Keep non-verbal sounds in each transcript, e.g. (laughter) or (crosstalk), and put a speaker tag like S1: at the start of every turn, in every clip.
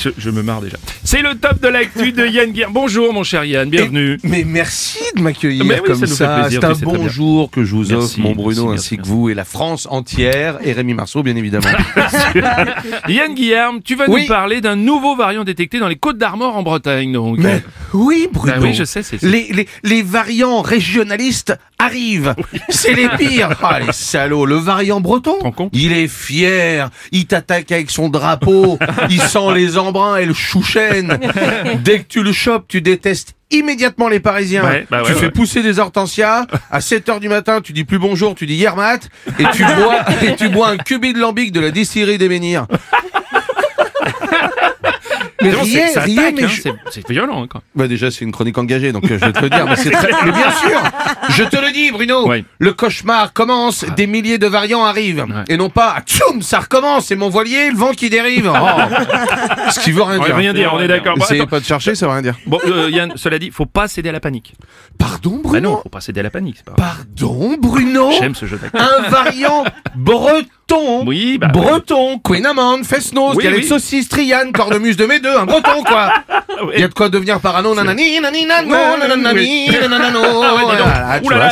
S1: Je, je me marre déjà. C'est le top de l'actu de Yann Guerre. Bonjour mon cher Yann, bienvenue.
S2: Mais merci de m'accueillir
S1: oui,
S2: comme
S1: ça
S2: C'est un bonjour que je vous offre, mon Bruno,
S1: merci,
S2: ainsi
S1: merci.
S2: que vous et la France entière, et Rémi Marceau, bien évidemment. (laughs)
S1: Yann Guillaume, tu vas
S2: Oui.
S1: nous parler d'un nouveau variant détecté dans les Côtes d'Armor en Bretagne. Donc.
S2: Mais oui, Bruno.
S1: Bah oui, je sais, c'est-
S2: Les, les, les variants régionalistes arrivent. C'est les pires. (laughs) Ah, les salauds. Le variant breton, il est fier. Il t'attaque avec son drapeau. il sent les embruns et le chouchen. (laughs) Dès que tu le chopes, tu détestes immédiatement les Parisiens.
S1: Ouais, bah ouais,
S2: tu
S1: ouais.
S2: fais pousser des hortensias. À 7 heures du matin, tu dis plus bonjour, tu dis Yermat. Et tu bois, et tu bois un cubi de lambic de la distillerie des Menhirs. Mais
S1: Non, c'est-
S2: riez,
S1: ça
S2: riez,
S1: attaque,
S2: mais
S1: hein,
S2: je-
S1: c'est- c'est violent. hein, quoi.
S2: bah déjà c'est une chronique engagée donc euh, je vais te le dire (laughs) mais c'est très mais bien sûr je te le dis Bruno
S1: Ouais.
S2: le cauchemar commence des milliers de variants arrivent
S1: Ouais.
S2: et non pas tchoum ça recommence c'est mon voilier le vent qui dérive (laughs) oh. ce qui veut rien
S1: On
S2: dire
S1: va rien dire, on est d'accord. Bon,
S2: essayez
S1: attends.
S2: pas de chercher ça veut rien dire
S1: Bon, euh, Yann, cela dit, faut pas céder à la panique.
S2: pardon Bruno
S1: Bah non, faut pas céder à la panique, c'est pas grave.
S2: pardon Bruno
S1: J'aime ce jeu d'actu.
S2: un variant (laughs) breton
S1: Oui, bah.
S2: breton Queen Amand Fesnos
S1: Oui, oui.
S2: saucisse Triane cornemuse de mes deux un breton quoi (laughs)
S1: oui.
S2: il y a de quoi devenir parano nanani nanani nanani (laughs)
S1: oui.
S2: Voilà,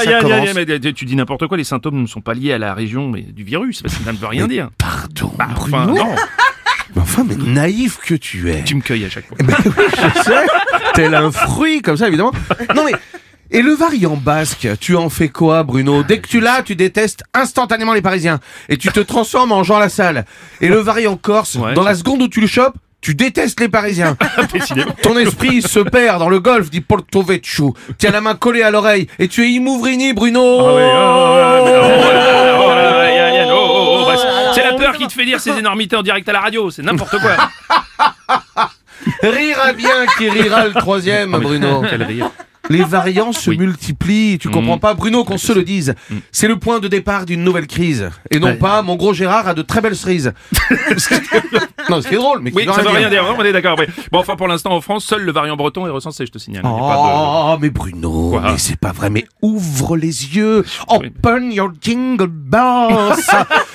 S2: tu
S1: dis n'importe quoi, les symptômes ne sont pas liés à la région mais du virus, parce que ça ne veut rien dire.
S2: Pardon,
S1: Bah, enfin,
S2: Bruno
S1: non,
S2: Mais Enfin, mais naïf que tu es.
S1: tu me cueilles à chaque fois. (laughs)
S2: Ben oui, je sais. Tel un fruit, comme ça, évidemment. Non, mais... Et le variant basque, tu en fais quoi, Bruno Dès que tu l'as, tu détestes instantanément les Parisiens. Et tu te transformes en Jean Lassalle. Et le variant corse,
S1: Ouais,
S2: dans la seconde où tu le chopes, tu détestes les Parisiens. Ton esprit se perd dans le golfe di Porto Vecchio. Tiens la main collée à l'oreille. Et tu es Imouvrini, Bruno
S1: Ah oh, oh, oh, oh oh oh, oh, oh, bah, c'est- c'est la peur qui te fait dire ces énormités en direct à la radio, c'est n'importe quoi.
S2: Rira bien qui rira le troisième, Bruno.
S1: Quel rire.
S2: Les variants se
S1: Oui.
S2: multiplient, tu comprends
S1: Mm.
S2: pas Bruno qu'on se le dise. C'est le point de départ d'une nouvelle crise. Et non
S1: Ouais.
S2: pas mon gros Gérard a de très belles cerises. (laughs) non, ce qui est drôle, mais qui
S1: Oui, ça veut rien dire, non, on est d'accord. après. Bon, enfin, pour l'instant, en France, seul le variant breton est recensé, je te signale. Pas de-
S2: Oh, mais Bruno,
S1: Quoi
S2: mais c'est pas vrai, mais ouvre les yeux.
S1: Oui.
S2: Open your jingle bells. (laughs)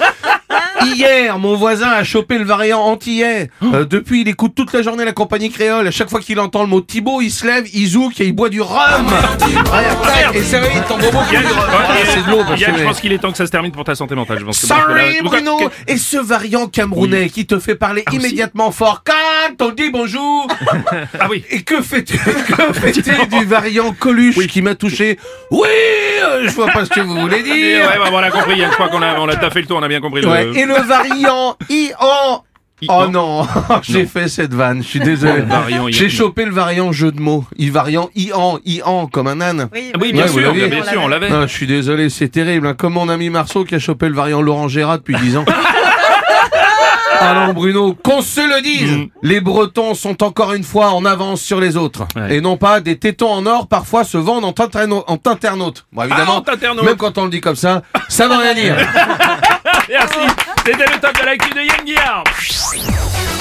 S2: Hier, mon voisin a chopé le variant antillais. Euh, depuis, il écoute toute la journée la compagnie créole. À chaque fois qu'il entend le mot Thibaut, il se lève, il zouk et il boit du rhum. Ouais, tac, et c'est vrai, ton bobo qui du rhum. Ah, c'est de l'eau,
S1: Yann, je pense qu'il est temps que ça se termine pour ta santé mentale. Je pense que
S2: Sorry Bruno Et ce variant camerounais qui te fait parler immédiatement fort quand on dit bonjour (laughs)
S1: Ah oui.
S2: Et que fais-tu fais-tu (laughs) du variant Coluche qui m'a touché? Oui euh, Je vois pas ce que vous voulez (laughs)
S1: Et
S2: dire
S1: ouais, bah, on a compris, Yann, je crois qu'on a, on a taffé le tour, on a bien compris le.
S2: Ouais, Et le variant Ian Oh non, (laughs) j'ai fait cette vanne, je suis désolé.
S1: Le.
S2: J'ai chopé le variant jeu de mots. Il variant Ian, Ian comme un âne.
S1: Ah Oui, bien
S2: Ouais,
S1: sûr, bien sûr, on l'avait.
S2: Ah, je suis désolé, c'est terrible. hein. Comme mon ami Marceau qui a chopé le variant Laurent Gérard depuis 10 ans. (laughs) Non, Bruno, qu'on se le dise,
S1: Mm.
S2: les Bretons sont encore une fois en avance sur les autres.
S1: Ouais.
S2: Et non pas des tétons en or parfois se vendent en, en internaute. Bon, évidemment,
S1: Ah, en
S2: même quand on le dit comme ça, ça veut rien dire. (laughs)
S1: Merci. C'était le top de l'actu de Yann Guillard.